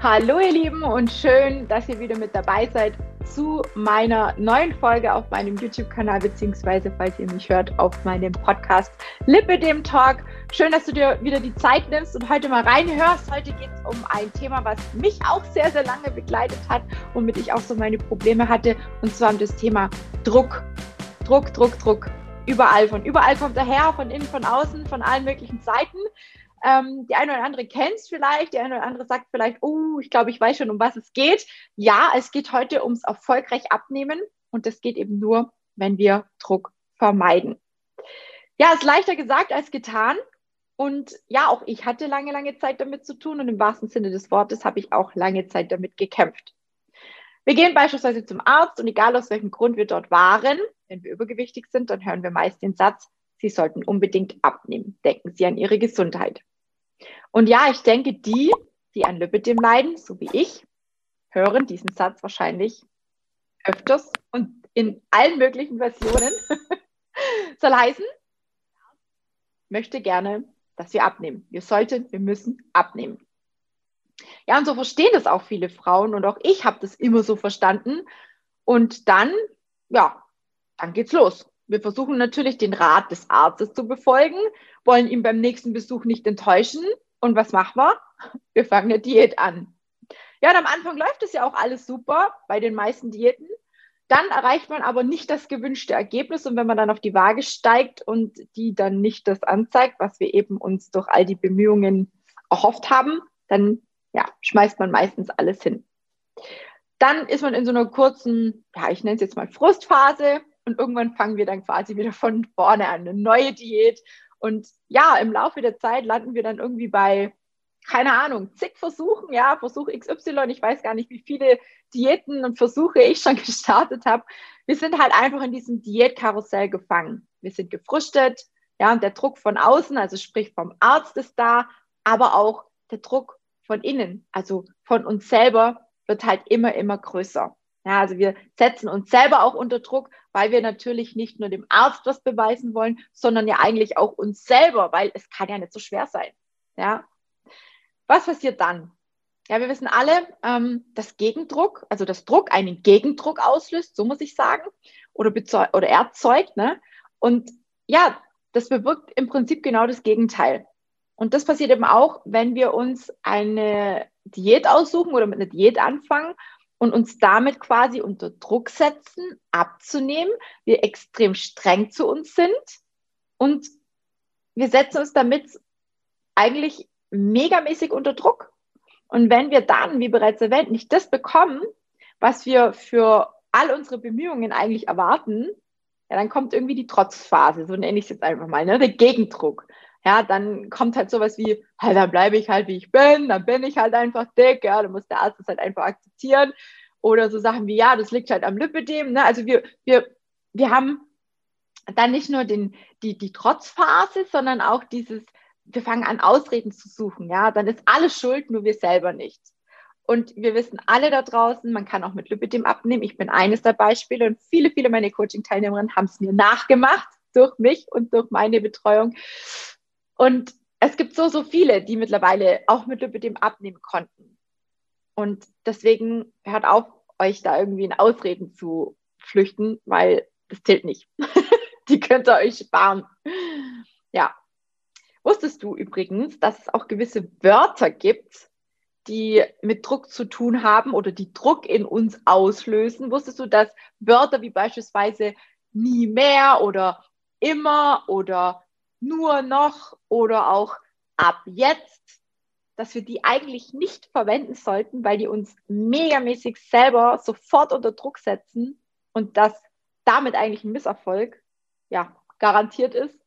Hallo ihr Lieben und schön, dass ihr wieder mit dabei seid zu meiner neuen Folge auf meinem YouTube-Kanal, beziehungsweise falls ihr mich hört, auf meinem Podcast Lippe dem Talk. Schön, dass du dir wieder die Zeit nimmst und heute mal reinhörst. Heute geht es um ein Thema, was mich auch sehr, sehr lange begleitet hat, womit ich auch so meine Probleme hatte, und zwar um das Thema Druck. Druck, Druck, Druck. Überall, von überall kommt er her, von innen, von außen, von allen möglichen Seiten. Ähm, die eine oder andere kennt es vielleicht, die eine oder andere sagt vielleicht, oh, ich glaube, ich weiß schon, um was es geht. Ja, es geht heute ums erfolgreich abnehmen und das geht eben nur, wenn wir Druck vermeiden. Ja, ist leichter gesagt als getan. Und ja, auch ich hatte lange, lange Zeit damit zu tun und im wahrsten Sinne des Wortes habe ich auch lange Zeit damit gekämpft. Wir gehen beispielsweise zum Arzt und egal aus welchem Grund wir dort waren, wenn wir übergewichtig sind, dann hören wir meist den Satz, Sie sollten unbedingt abnehmen. Denken Sie an Ihre Gesundheit. Und ja, ich denke, die, die an Lipidem leiden, so wie ich, hören diesen Satz wahrscheinlich öfters und in allen möglichen Versionen. Soll heißen, möchte gerne, dass wir abnehmen. Wir sollten, wir müssen abnehmen. Ja, und so verstehen das auch viele Frauen und auch ich habe das immer so verstanden. Und dann, ja, dann geht's los. Wir versuchen natürlich den Rat des Arztes zu befolgen, wollen ihn beim nächsten Besuch nicht enttäuschen. Und was machen wir? Wir fangen eine Diät an. Ja, und am Anfang läuft es ja auch alles super bei den meisten Diäten. Dann erreicht man aber nicht das gewünschte Ergebnis. Und wenn man dann auf die Waage steigt und die dann nicht das anzeigt, was wir eben uns durch all die Bemühungen erhofft haben, dann ja, schmeißt man meistens alles hin. Dann ist man in so einer kurzen, ja, ich nenne es jetzt mal Frustphase. Und irgendwann fangen wir dann quasi wieder von vorne an, eine neue Diät. Und ja, im Laufe der Zeit landen wir dann irgendwie bei, keine Ahnung, zig Versuchen, ja, Versuch XY, ich weiß gar nicht, wie viele Diäten und Versuche ich schon gestartet habe. Wir sind halt einfach in diesem Diätkarussell gefangen. Wir sind gefrustet, ja, und der Druck von außen, also sprich vom Arzt ist da, aber auch der Druck von innen, also von uns selber, wird halt immer, immer größer. Ja, also wir setzen uns selber auch unter Druck, weil wir natürlich nicht nur dem Arzt was beweisen wollen, sondern ja eigentlich auch uns selber, weil es kann ja nicht so schwer sein. Ja. Was passiert dann? Ja, wir wissen alle, ähm, dass Gegendruck, also dass Druck einen Gegendruck auslöst, so muss ich sagen, oder, oder erzeugt. Ne? Und ja, das bewirkt im Prinzip genau das Gegenteil. Und das passiert eben auch, wenn wir uns eine Diät aussuchen oder mit einer Diät anfangen und uns damit quasi unter Druck setzen, abzunehmen, wir extrem streng zu uns sind und wir setzen uns damit eigentlich megamäßig unter Druck. Und wenn wir dann, wie bereits erwähnt, nicht das bekommen, was wir für all unsere Bemühungen eigentlich erwarten, ja, dann kommt irgendwie die Trotzphase, so nenne ich es jetzt einfach mal, ne? der Gegendruck ja, dann kommt halt sowas wie, halt, dann bleibe ich halt, wie ich bin, dann bin ich halt einfach dick, ja, dann muss der Arzt das halt einfach akzeptieren. Oder so Sachen wie, ja, das liegt halt am Lipidem. Ne? Also wir, wir, wir haben dann nicht nur den, die, die Trotzphase, sondern auch dieses, wir fangen an, Ausreden zu suchen. Ja, dann ist alles schuld, nur wir selber nicht. Und wir wissen alle da draußen, man kann auch mit Lipidem abnehmen. Ich bin eines der Beispiele und viele, viele meiner Coaching-Teilnehmerinnen haben es mir nachgemacht durch mich und durch meine Betreuung. Und es gibt so, so viele, die mittlerweile auch mit Lipidem abnehmen konnten. Und deswegen hört auf, euch da irgendwie in Ausreden zu flüchten, weil das zählt nicht. die könnt ihr euch sparen. Ja. Wusstest du übrigens, dass es auch gewisse Wörter gibt, die mit Druck zu tun haben oder die Druck in uns auslösen? Wusstest du, dass Wörter wie beispielsweise nie mehr oder immer oder nur noch oder auch ab jetzt, dass wir die eigentlich nicht verwenden sollten, weil die uns megamäßig selber sofort unter Druck setzen und dass damit eigentlich ein Misserfolg ja, garantiert ist.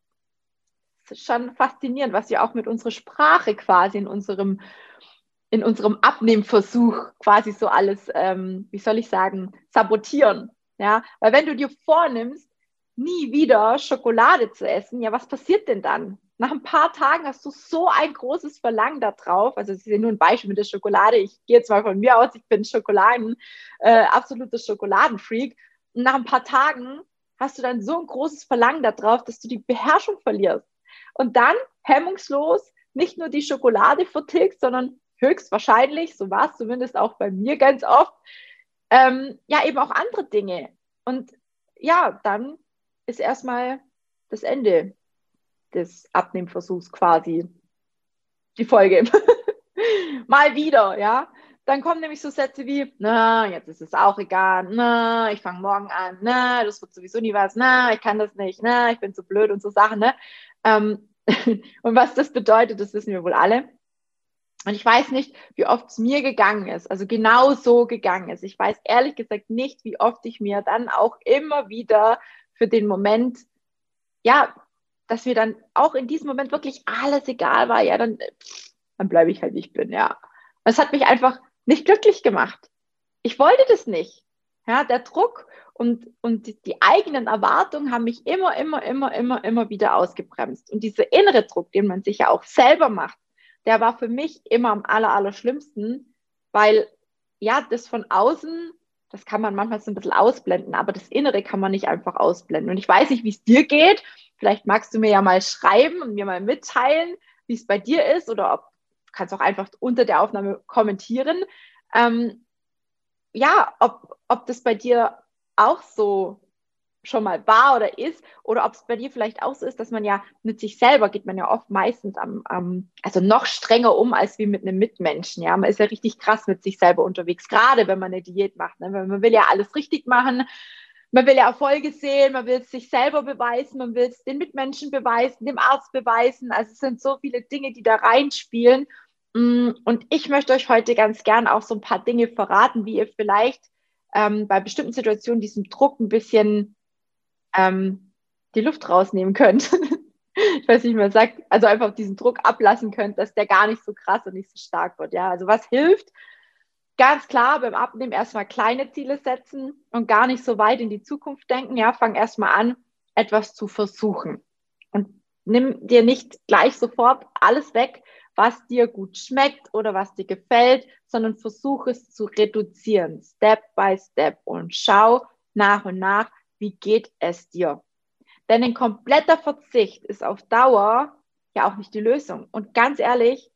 Das ist schon faszinierend, was wir auch mit unserer Sprache quasi in unserem, in unserem Abnehmversuch quasi so alles, ähm, wie soll ich sagen, sabotieren. Ja, weil wenn du dir vornimmst, nie wieder Schokolade zu essen, ja, was passiert denn dann? Nach ein paar Tagen hast du so ein großes Verlangen darauf. Also, es ist ja nur ein Beispiel mit der Schokolade. Ich gehe jetzt mal von mir aus, ich bin Schokoladen, äh, absoluter Schokoladenfreak. Und nach ein paar Tagen hast du dann so ein großes Verlangen darauf, dass du die Beherrschung verlierst. Und dann hemmungslos nicht nur die Schokolade vertilgst, sondern höchstwahrscheinlich, so war es zumindest auch bei mir ganz oft, ähm, ja, eben auch andere Dinge. Und ja, dann ist erstmal das Ende des Abnehmversuchs quasi die Folge. Mal wieder, ja. Dann kommen nämlich so Sätze wie, na, jetzt ist es auch egal, na, ich fange morgen an, na, das wird sowieso nie was, na, ich kann das nicht, na, ich bin zu blöd und so Sachen, ne? Ähm, und was das bedeutet, das wissen wir wohl alle. Und ich weiß nicht, wie oft es mir gegangen ist, also genau so gegangen ist. Ich weiß ehrlich gesagt nicht, wie oft ich mir dann auch immer wieder für den Moment, ja, dass mir dann auch in diesem Moment wirklich alles egal war, ja, dann, dann bleibe ich halt, wie ich bin, ja. Es hat mich einfach nicht glücklich gemacht. Ich wollte das nicht. Ja, der Druck und, und die, die eigenen Erwartungen haben mich immer, immer, immer, immer, immer wieder ausgebremst. Und dieser innere Druck, den man sich ja auch selber macht, der war für mich immer am aller, aller schlimmsten, weil ja, das von außen, das kann man manchmal so ein bisschen ausblenden, aber das Innere kann man nicht einfach ausblenden. Und ich weiß nicht, wie es dir geht. Vielleicht magst du mir ja mal schreiben und mir mal mitteilen, wie es bei dir ist oder ob du kannst auch einfach unter der Aufnahme kommentieren. Ähm, ja, ob, ob das bei dir auch so schon mal war oder ist, oder ob es bei dir vielleicht auch so ist, dass man ja mit sich selber geht man ja oft meistens am, am, also noch strenger um als wie mit einem Mitmenschen. Ja, man ist ja richtig krass mit sich selber unterwegs, gerade wenn man eine Diät macht. Ne? Man will ja alles richtig machen, man will ja Erfolge sehen, man will es sich selber beweisen, man will es den Mitmenschen beweisen, dem Arzt beweisen. Also es sind so viele Dinge, die da reinspielen. Mm, und ich möchte euch heute ganz gern auch so ein paar Dinge verraten, wie ihr vielleicht ähm, bei bestimmten Situationen diesem Druck ein bisschen ähm, die Luft rausnehmen könnt. ich weiß nicht, wie man sagt, also einfach diesen Druck ablassen könnt, dass der gar nicht so krass und nicht so stark wird. Ja, also was hilft? Ganz klar beim Abnehmen erstmal kleine Ziele setzen und gar nicht so weit in die Zukunft denken. Ja, fang erstmal an, etwas zu versuchen. Und nimm dir nicht gleich sofort alles weg, was dir gut schmeckt oder was dir gefällt, sondern versuch es zu reduzieren, Step by Step und schau nach und nach, wie geht es dir. Denn ein kompletter Verzicht ist auf Dauer ja auch nicht die Lösung. Und ganz ehrlich,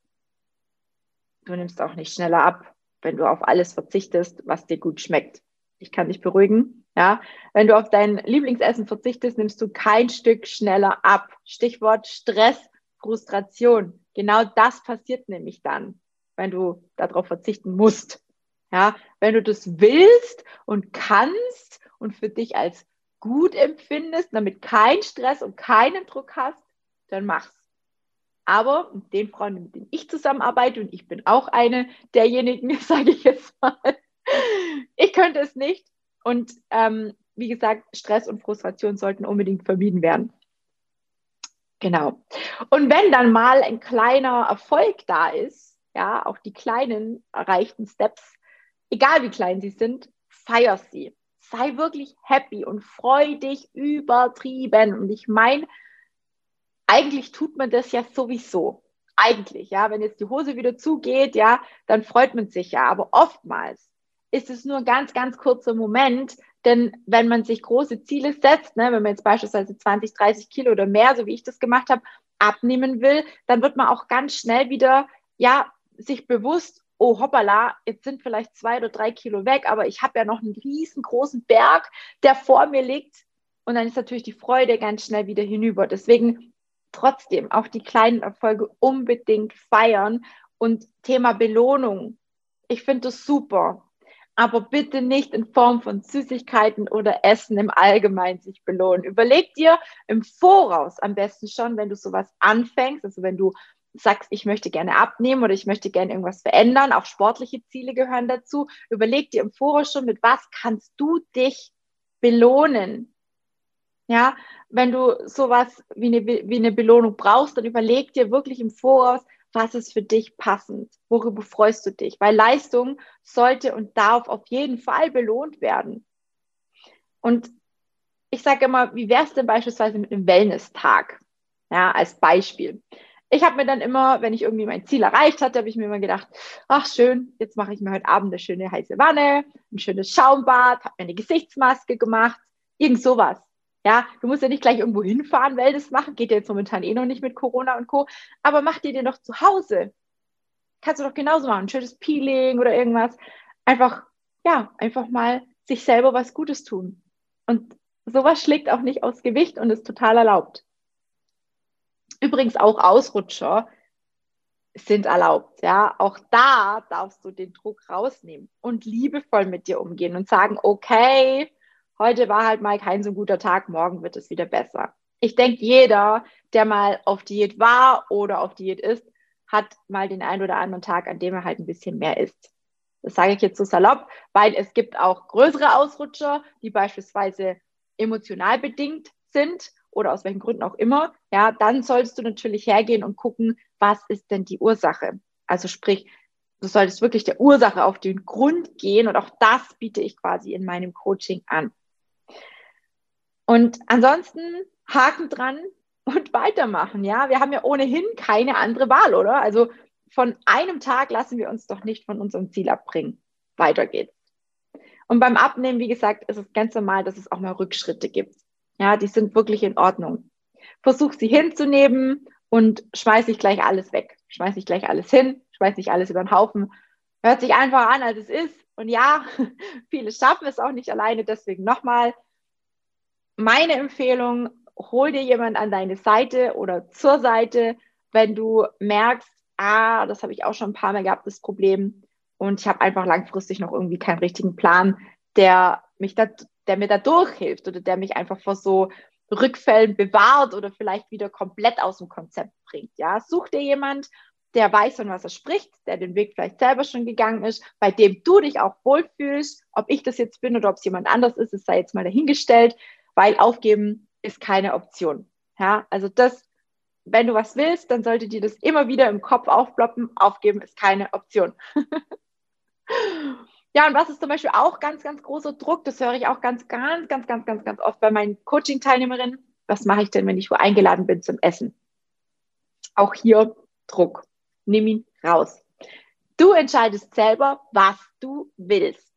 du nimmst auch nicht schneller ab, wenn du auf alles verzichtest, was dir gut schmeckt. Ich kann dich beruhigen. Ja, wenn du auf dein Lieblingsessen verzichtest, nimmst du kein Stück schneller ab. Stichwort Stress, Frustration. Genau das passiert nämlich dann, wenn du darauf verzichten musst. Ja, wenn du das willst und kannst und für dich als gut empfindest, damit kein Stress und keinen Druck hast, dann mach's. Aber mit den Frauen, mit denen ich zusammenarbeite, und ich bin auch eine derjenigen, sage ich jetzt mal, ich könnte es nicht. Und ähm, wie gesagt, Stress und Frustration sollten unbedingt vermieden werden. Genau. Und wenn dann mal ein kleiner Erfolg da ist, ja, auch die kleinen erreichten Steps, egal wie klein sie sind, feier sie. Sei wirklich happy und freu dich übertrieben. Und ich meine, eigentlich tut man das ja sowieso. Eigentlich, ja, wenn jetzt die Hose wieder zugeht, ja, dann freut man sich ja. Aber oftmals ist es nur ein ganz, ganz kurzer Moment, denn wenn man sich große Ziele setzt, ne, wenn man jetzt beispielsweise 20, 30 Kilo oder mehr, so wie ich das gemacht habe, abnehmen will, dann wird man auch ganz schnell wieder, ja, sich bewusst, oh hoppala, jetzt sind vielleicht zwei oder drei Kilo weg, aber ich habe ja noch einen riesengroßen Berg, der vor mir liegt. Und dann ist natürlich die Freude ganz schnell wieder hinüber. Deswegen trotzdem auch die kleinen Erfolge unbedingt feiern. Und Thema Belohnung. Ich finde das super aber bitte nicht in Form von Süßigkeiten oder Essen im Allgemeinen sich belohnen. Überleg dir im Voraus am besten schon, wenn du sowas anfängst, also wenn du sagst, ich möchte gerne abnehmen oder ich möchte gerne irgendwas verändern, auch sportliche Ziele gehören dazu, überleg dir im Voraus schon, mit was kannst du dich belohnen. Ja, wenn du sowas wie eine, wie eine Belohnung brauchst, dann überleg dir wirklich im Voraus, was ist für dich passend? Worüber freust du dich? Weil Leistung sollte und darf auf jeden Fall belohnt werden. Und ich sage immer, wie wäre es denn beispielsweise mit einem Wellness-Tag? Ja, als Beispiel. Ich habe mir dann immer, wenn ich irgendwie mein Ziel erreicht hatte, habe ich mir immer gedacht, ach schön, jetzt mache ich mir heute Abend eine schöne heiße Wanne, ein schönes Schaumbad, habe mir eine Gesichtsmaske gemacht, irgend sowas. Ja, du musst ja nicht gleich irgendwo hinfahren, Wellness machen, geht ja jetzt momentan eh noch nicht mit Corona und Co. Aber mach dir den doch zu Hause. kannst du doch genauso machen. Ein schönes Peeling oder irgendwas. Einfach, ja, einfach mal sich selber was Gutes tun. Und sowas schlägt auch nicht aus Gewicht und ist total erlaubt. Übrigens auch Ausrutscher sind erlaubt. Ja, auch da darfst du den Druck rausnehmen und liebevoll mit dir umgehen und sagen, okay, heute war halt mal kein so guter Tag, morgen wird es wieder besser. Ich denke, jeder, der mal auf Diät war oder auf Diät ist, hat mal den einen oder anderen Tag, an dem er halt ein bisschen mehr isst. Das sage ich jetzt so salopp, weil es gibt auch größere Ausrutscher, die beispielsweise emotional bedingt sind oder aus welchen Gründen auch immer. Ja, dann solltest du natürlich hergehen und gucken, was ist denn die Ursache? Also sprich, du solltest wirklich der Ursache auf den Grund gehen und auch das biete ich quasi in meinem Coaching an. Und ansonsten Haken dran und weitermachen. Ja, wir haben ja ohnehin keine andere Wahl, oder? Also von einem Tag lassen wir uns doch nicht von unserem Ziel abbringen. Weiter geht's. Und beim Abnehmen, wie gesagt, ist es ganz normal, dass es auch mal Rückschritte gibt. Ja, die sind wirklich in Ordnung. Versuch sie hinzunehmen und schmeiß nicht gleich alles weg. Schmeiß nicht gleich alles hin, schmeiß nicht alles über den Haufen. Hört sich einfach an, als es ist. Und ja, viele schaffen es auch nicht alleine. Deswegen nochmal meine Empfehlung, hol dir jemand an deine Seite oder zur Seite, wenn du merkst, ah, das habe ich auch schon ein paar Mal gehabt, das Problem. Und ich habe einfach langfristig noch irgendwie keinen richtigen Plan, der mich da, der mir da durchhilft oder der mich einfach vor so Rückfällen bewahrt oder vielleicht wieder komplett aus dem Konzept bringt. Ja, such dir jemand, der weiß, von was er spricht, der den Weg vielleicht selber schon gegangen ist, bei dem du dich auch wohlfühlst. Ob ich das jetzt bin oder ob es jemand anders ist, es sei jetzt mal dahingestellt, weil aufgeben ist keine Option. Ja, also das, wenn du was willst, dann sollte dir das immer wieder im Kopf aufploppen. Aufgeben ist keine Option. ja, und was ist zum Beispiel auch ganz, ganz großer Druck? Das höre ich auch ganz, ganz, ganz, ganz, ganz, ganz oft bei meinen Coaching-Teilnehmerinnen. Was mache ich denn, wenn ich wo eingeladen bin zum Essen? Auch hier Druck. Nimm ihn raus. Du entscheidest selber, was du willst.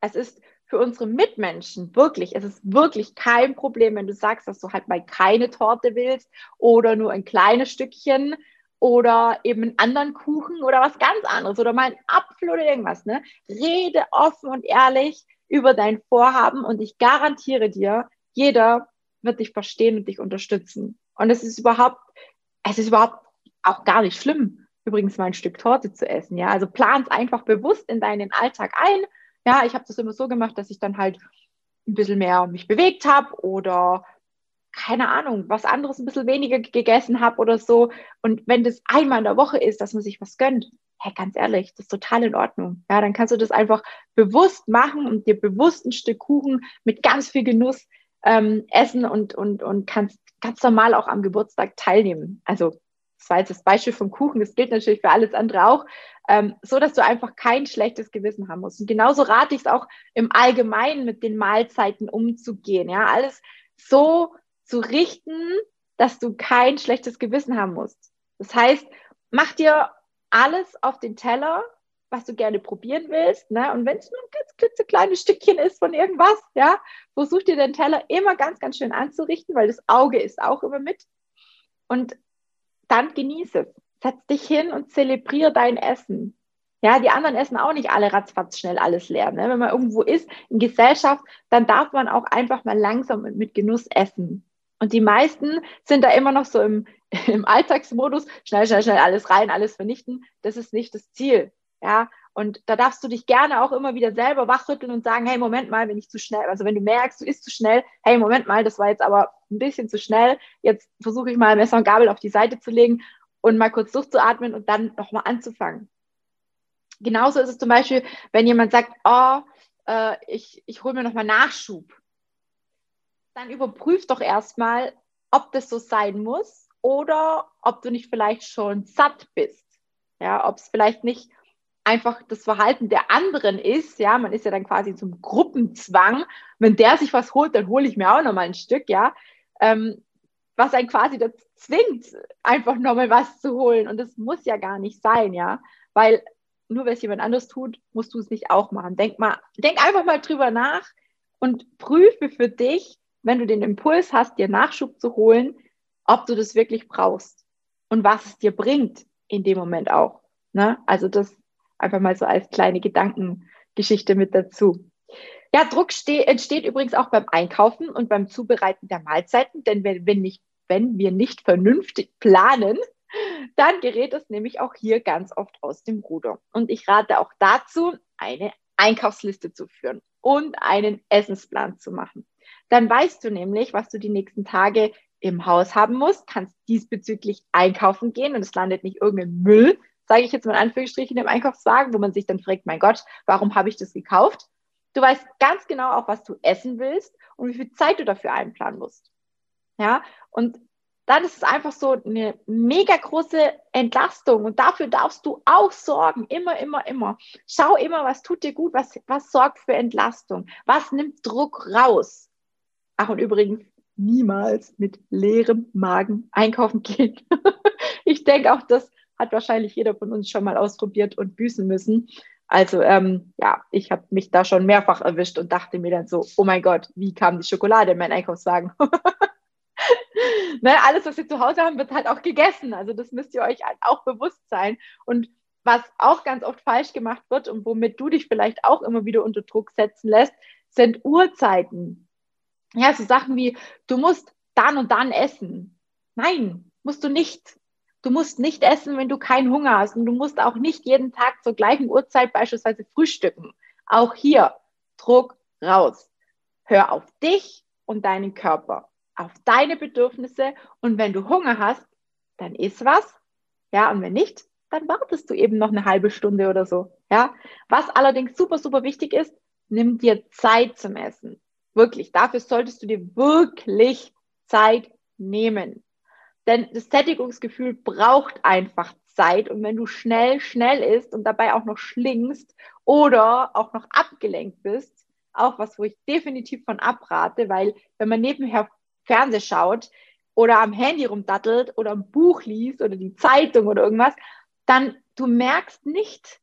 Es ist für unsere Mitmenschen wirklich, es ist wirklich kein Problem, wenn du sagst, dass du halt mal keine Torte willst oder nur ein kleines Stückchen oder eben einen anderen Kuchen oder was ganz anderes oder mal einen Apfel oder irgendwas. Ne? Rede offen und ehrlich über dein Vorhaben und ich garantiere dir, jeder wird dich verstehen und dich unterstützen. Und es ist überhaupt, es ist überhaupt auch gar nicht schlimm, übrigens mal ein Stück Torte zu essen. Ja, also plan es einfach bewusst in deinen Alltag ein ja, ich habe das immer so gemacht, dass ich dann halt ein bisschen mehr mich bewegt habe oder keine Ahnung, was anderes ein bisschen weniger gegessen habe oder so. Und wenn das einmal in der Woche ist, dass man sich was gönnt, hey, ganz ehrlich, das ist total in Ordnung. Ja, dann kannst du das einfach bewusst machen und dir bewusst ein Stück Kuchen mit ganz viel Genuss ähm, essen und, und, und kannst ganz normal auch am Geburtstag teilnehmen. Also das war jetzt das Beispiel vom Kuchen, das gilt natürlich für alles andere auch, ähm, so dass du einfach kein schlechtes Gewissen haben musst. Und genauso rate ich es auch im Allgemeinen mit den Mahlzeiten umzugehen, ja, alles so zu richten, dass du kein schlechtes Gewissen haben musst. Das heißt, mach dir alles auf den Teller, was du gerne probieren willst, ne? Und wenn es nur ein ganz klitzekleines Stückchen ist von irgendwas, ja, versuch dir den Teller immer ganz, ganz schön anzurichten, weil das Auge ist auch immer mit. Und dann genieße es. Setz dich hin und zelebriere dein Essen. Ja, die anderen essen auch nicht alle ratzfatz schnell alles leer. Ne? Wenn man irgendwo ist in Gesellschaft, dann darf man auch einfach mal langsam und mit Genuss essen. Und die meisten sind da immer noch so im, im Alltagsmodus, schnell, schnell, schnell alles rein, alles vernichten. Das ist nicht das Ziel. Ja, und da darfst du dich gerne auch immer wieder selber wachrütteln und sagen, hey, Moment mal, wenn ich zu schnell, also wenn du merkst, du isst zu schnell, hey, Moment mal, das war jetzt aber ein bisschen zu schnell. Jetzt versuche ich mal Messer und Gabel auf die Seite zu legen und mal kurz durchzuatmen und dann nochmal anzufangen. Genauso ist es zum Beispiel, wenn jemand sagt, oh, äh, ich, ich hole mir nochmal Nachschub. Dann überprüf doch erstmal, ob das so sein muss oder ob du nicht vielleicht schon satt bist. Ja, ob es vielleicht nicht einfach das Verhalten der anderen ist, ja, man ist ja dann quasi zum Gruppenzwang. Wenn der sich was holt, dann hole ich mir auch noch mal ein Stück, ja. Ähm, was einen quasi dazu zwingt, einfach nochmal was zu holen. Und das muss ja gar nicht sein, ja. Weil nur weil es jemand anders tut, musst du es nicht auch machen. Denk mal, denk einfach mal drüber nach und prüfe für dich, wenn du den Impuls hast, dir Nachschub zu holen, ob du das wirklich brauchst und was es dir bringt in dem Moment auch. Ne? Also das einfach mal so als kleine Gedankengeschichte mit dazu. Ja, Druck entsteht übrigens auch beim Einkaufen und beim Zubereiten der Mahlzeiten, denn wenn, wenn, nicht, wenn wir nicht vernünftig planen, dann gerät es nämlich auch hier ganz oft aus dem Ruder. Und ich rate auch dazu, eine Einkaufsliste zu führen und einen Essensplan zu machen. Dann weißt du nämlich, was du die nächsten Tage im Haus haben musst, kannst diesbezüglich einkaufen gehen und es landet nicht irgendein Müll, sage ich jetzt mal in Anführungsstrichen, im Einkaufswagen, wo man sich dann fragt, mein Gott, warum habe ich das gekauft? Du weißt ganz genau auch, was du essen willst und wie viel Zeit du dafür einplanen musst. Ja, und dann ist es einfach so eine mega große Entlastung und dafür darfst du auch sorgen, immer, immer, immer. Schau immer, was tut dir gut, was, was sorgt für Entlastung, was nimmt Druck raus. Ach, und übrigens, niemals mit leerem Magen einkaufen gehen. ich denke auch, das hat wahrscheinlich jeder von uns schon mal ausprobiert und büßen müssen. Also ähm, ja, ich habe mich da schon mehrfach erwischt und dachte mir dann so, oh mein Gott, wie kam die Schokolade in meinen Einkaufswagen? ne, alles, was wir zu Hause haben, wird halt auch gegessen. Also das müsst ihr euch halt auch bewusst sein. Und was auch ganz oft falsch gemacht wird und womit du dich vielleicht auch immer wieder unter Druck setzen lässt, sind Uhrzeiten. Ja, so Sachen wie, du musst dann und dann essen. Nein, musst du nicht. Du musst nicht essen, wenn du keinen Hunger hast. Und du musst auch nicht jeden Tag zur gleichen Uhrzeit beispielsweise frühstücken. Auch hier Druck raus. Hör auf dich und deinen Körper auf deine Bedürfnisse und wenn du Hunger hast, dann isst was. Ja, und wenn nicht, dann wartest du eben noch eine halbe Stunde oder so. Ja, was allerdings super, super wichtig ist, nimm dir Zeit zum Essen. Wirklich, dafür solltest du dir wirklich Zeit nehmen. Denn das Sättigungsgefühl braucht einfach Zeit. Und wenn du schnell, schnell isst und dabei auch noch schlingst oder auch noch abgelenkt bist, auch was, wo ich definitiv von abrate, weil wenn man nebenher Fernseh schaut oder am Handy rumdattelt oder ein Buch liest oder die Zeitung oder irgendwas, dann du merkst nicht,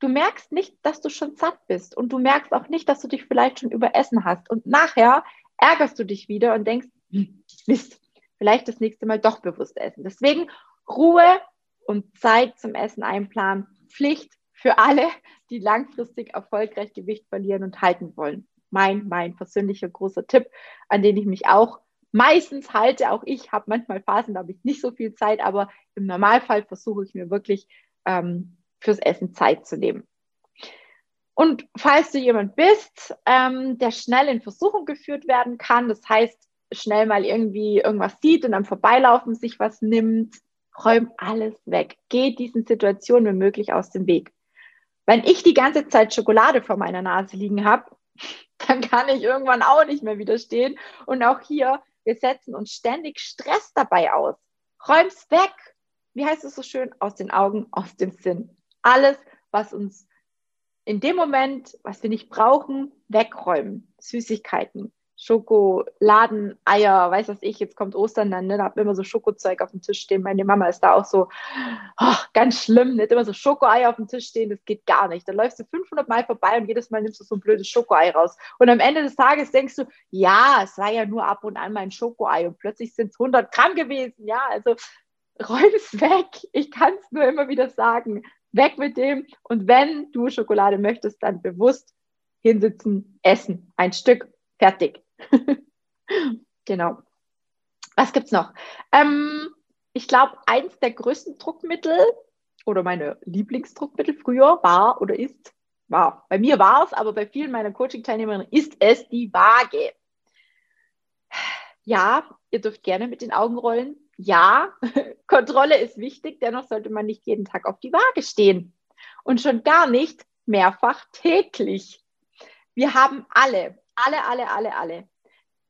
du merkst nicht, dass du schon satt bist und du merkst auch nicht, dass du dich vielleicht schon überessen hast und nachher ärgerst du dich wieder und denkst, hm, Mist, vielleicht das nächste Mal doch bewusst essen. Deswegen Ruhe und Zeit zum Essen einplanen, Pflicht für alle, die langfristig erfolgreich Gewicht verlieren und halten wollen mein, mein persönlicher großer Tipp, an den ich mich auch meistens halte. Auch ich habe manchmal Phasen, da habe ich nicht so viel Zeit, aber im Normalfall versuche ich mir wirklich ähm, fürs Essen Zeit zu nehmen. Und falls du jemand bist, ähm, der schnell in Versuchung geführt werden kann, das heißt, schnell mal irgendwie irgendwas sieht und am Vorbeilaufen sich was nimmt, räum alles weg. Geh diesen Situationen wenn möglich aus dem Weg. Wenn ich die ganze Zeit Schokolade vor meiner Nase liegen habe, dann kann ich irgendwann auch nicht mehr widerstehen. Und auch hier, wir setzen uns ständig Stress dabei aus. Räum's weg. Wie heißt es so schön? Aus den Augen, aus dem Sinn. Alles, was uns in dem Moment, was wir nicht brauchen, wegräumen. Süßigkeiten, Schokoladen, Eier, weiß was ich, jetzt kommt Ostern dann, ne, da hat immer so Schokozeug auf dem Tisch stehen. Meine Mama ist da auch so, oh, ganz schlimm, nicht immer so Schokoeier auf dem Tisch stehen, das geht gar nicht. Da läufst du 500 Mal vorbei und jedes Mal nimmst du so ein blödes Schokoei raus. Und am Ende des Tages denkst du, ja, es war ja nur ab und an mein Schokoei und plötzlich sind es 100 Gramm gewesen. Ja, also räum es weg. Ich kann es nur immer wieder sagen. Weg mit dem. Und wenn du Schokolade möchtest, dann bewusst hinsitzen, essen. Ein Stück, fertig. genau. Was gibt's noch? Ähm, ich glaube, eins der größten Druckmittel oder meine Lieblingsdruckmittel früher war oder ist, war, bei mir war es, aber bei vielen meiner Coaching-Teilnehmerinnen ist es die Waage. Ja, ihr dürft gerne mit den Augen rollen. Ja, Kontrolle ist wichtig, dennoch sollte man nicht jeden Tag auf die Waage stehen. Und schon gar nicht mehrfach täglich. Wir haben alle, alle, alle, alle, alle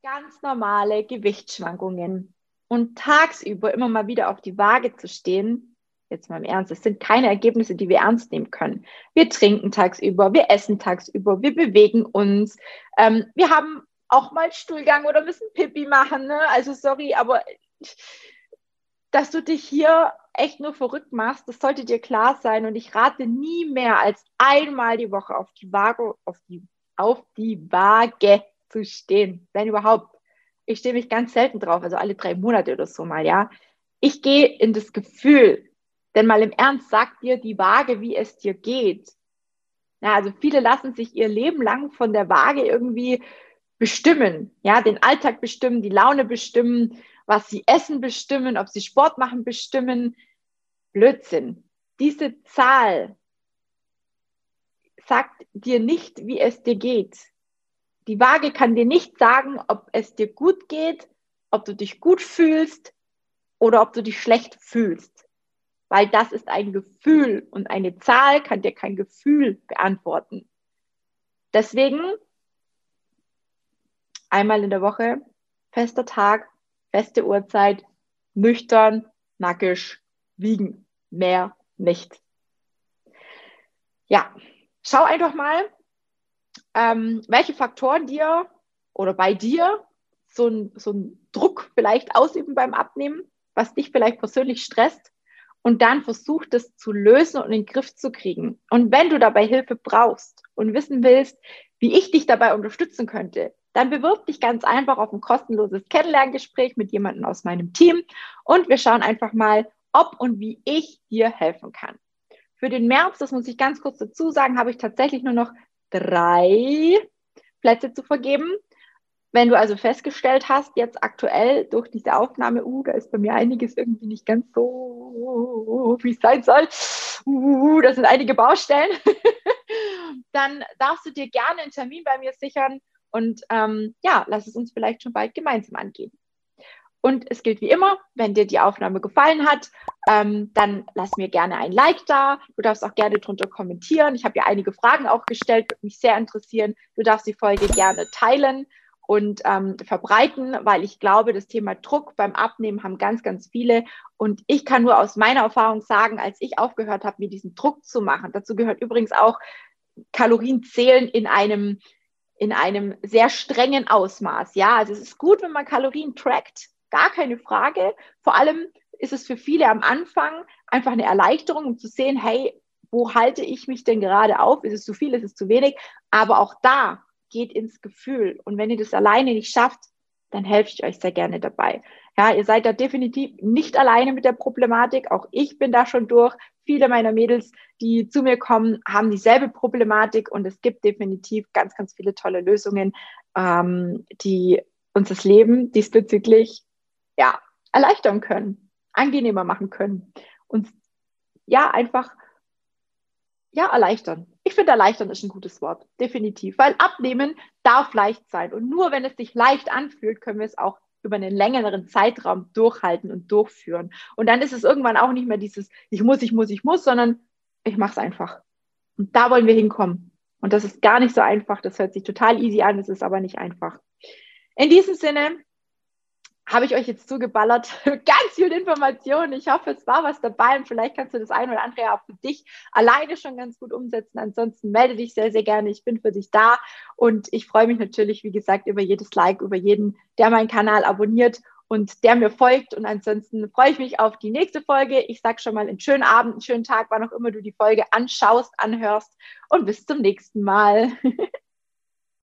ganz normale Gewichtsschwankungen. Und tagsüber immer mal wieder auf die Waage zu stehen, jetzt mal im Ernst, es sind keine Ergebnisse, die wir ernst nehmen können. Wir trinken tagsüber, wir essen tagsüber, wir bewegen uns, ähm, wir haben auch mal Stuhlgang oder müssen Pipi machen. Ne? Also sorry, aber dass du dich hier echt nur verrückt machst, das sollte dir klar sein. Und ich rate nie mehr als einmal die Woche auf die Waage, auf die, auf die Waage zu stehen, wenn überhaupt. Ich stehe mich ganz selten drauf, also alle drei Monate oder so mal, ja. Ich gehe in das Gefühl Denn mal im Ernst sagt dir die Waage, wie es dir geht. Ja, also viele lassen sich ihr Leben lang von der Waage irgendwie bestimmen, ja, den Alltag bestimmen, die Laune bestimmen, was sie essen bestimmen, ob sie Sport machen bestimmen. Blödsinn. Diese Zahl sagt dir nicht, wie es dir geht. Die Waage kann dir nicht sagen, ob es dir gut geht, ob du dich gut fühlst oder ob du dich schlecht fühlst. Weil das ist ein Gefühl und eine Zahl kann dir kein Gefühl beantworten. Deswegen einmal in der Woche, fester Tag, feste Uhrzeit, nüchtern, nackig, wiegen. Mehr nicht. Ja, schau einfach mal, ähm, welche Faktoren dir oder bei dir so ein, so Druck vielleicht ausüben beim Abnehmen, was dich vielleicht persönlich stresst und dann versuch das zu lösen und in den Griff zu kriegen. Und wenn du dabei Hilfe brauchst und wissen willst, wie ich dich dabei unterstützen könnte, dann bewirb dich ganz einfach auf ein kostenloses Kennenlerngespräch mit jemandem aus meinem Team und wir schauen einfach mal, ob und wie ich dir helfen kann. Für den März, das muss ich ganz kurz dazu sagen, habe ich tatsächlich nur noch drei Plätze zu vergeben. Wenn du also festgestellt hast, jetzt aktuell durch diese Aufnahme, uh, da ist bei mir einiges irgendwie nicht ganz so, wie es sein soll, uh, das sind einige Baustellen, dann darfst du dir gerne einen Termin bei mir sichern und ähm, ja, lass es uns vielleicht schon bald gemeinsam angehen. Und es gilt wie immer, wenn dir die Aufnahme gefallen hat, ähm, dann lass mir gerne ein Like da. Du darfst auch gerne drunter kommentieren. Ich habe ja einige Fragen auch gestellt, würde mich sehr interessieren. Du darfst die Folge gerne teilen und ähm, verbreiten, weil ich glaube, das Thema Druck beim Abnehmen haben ganz, ganz viele. Und ich kann nur aus meiner Erfahrung sagen, als ich aufgehört habe, mir diesen Druck zu machen, dazu gehört übrigens auch Kalorien zählen in einem in einem sehr strengen Ausmaß. Ja, also es ist gut, wenn man Kalorien trackt, gar keine Frage. Vor allem ist es für viele am Anfang einfach eine Erleichterung, um zu sehen, hey, wo halte ich mich denn gerade auf? Ist es zu viel, ist es zu wenig? Aber auch da geht ins Gefühl. Und wenn ihr das alleine nicht schafft, dann helfe ich euch sehr gerne dabei. Ja, ihr seid da definitiv nicht alleine mit der Problematik. Auch ich bin da schon durch. Viele meiner Mädels, die zu mir kommen, haben dieselbe Problematik und es gibt definitiv ganz, ganz viele tolle Lösungen, ähm, die uns das Leben diesbezüglich ja, erleichtern können, angenehmer machen können. Und ja, einfach ja, erleichtern. Ich finde, erleichtern ist ein gutes Wort, definitiv, weil abnehmen darf leicht sein. Und nur wenn es sich leicht anfühlt, können wir es auch über einen längeren Zeitraum durchhalten und durchführen. Und dann ist es irgendwann auch nicht mehr dieses, ich muss, ich muss, ich muss, sondern ich mache es einfach. Und da wollen wir hinkommen. Und das ist gar nicht so einfach. Das hört sich total easy an, es ist aber nicht einfach. In diesem Sinne, habe ich euch jetzt zugeballert. Ganz viel Informationen. Ich hoffe, es war was dabei und vielleicht kannst du das ein oder andere ja auch für dich alleine schon ganz gut umsetzen. Ansonsten melde dich sehr, sehr gerne. Ich bin für dich da und ich freue mich natürlich, wie gesagt, über jedes Like, über jeden, der meinen Kanal abonniert und der mir folgt. Und ansonsten freue ich mich auf die nächste Folge. Ich sage schon mal einen schönen Abend, einen schönen Tag, wann auch immer du die Folge anschaust, anhörst und bis zum nächsten Mal.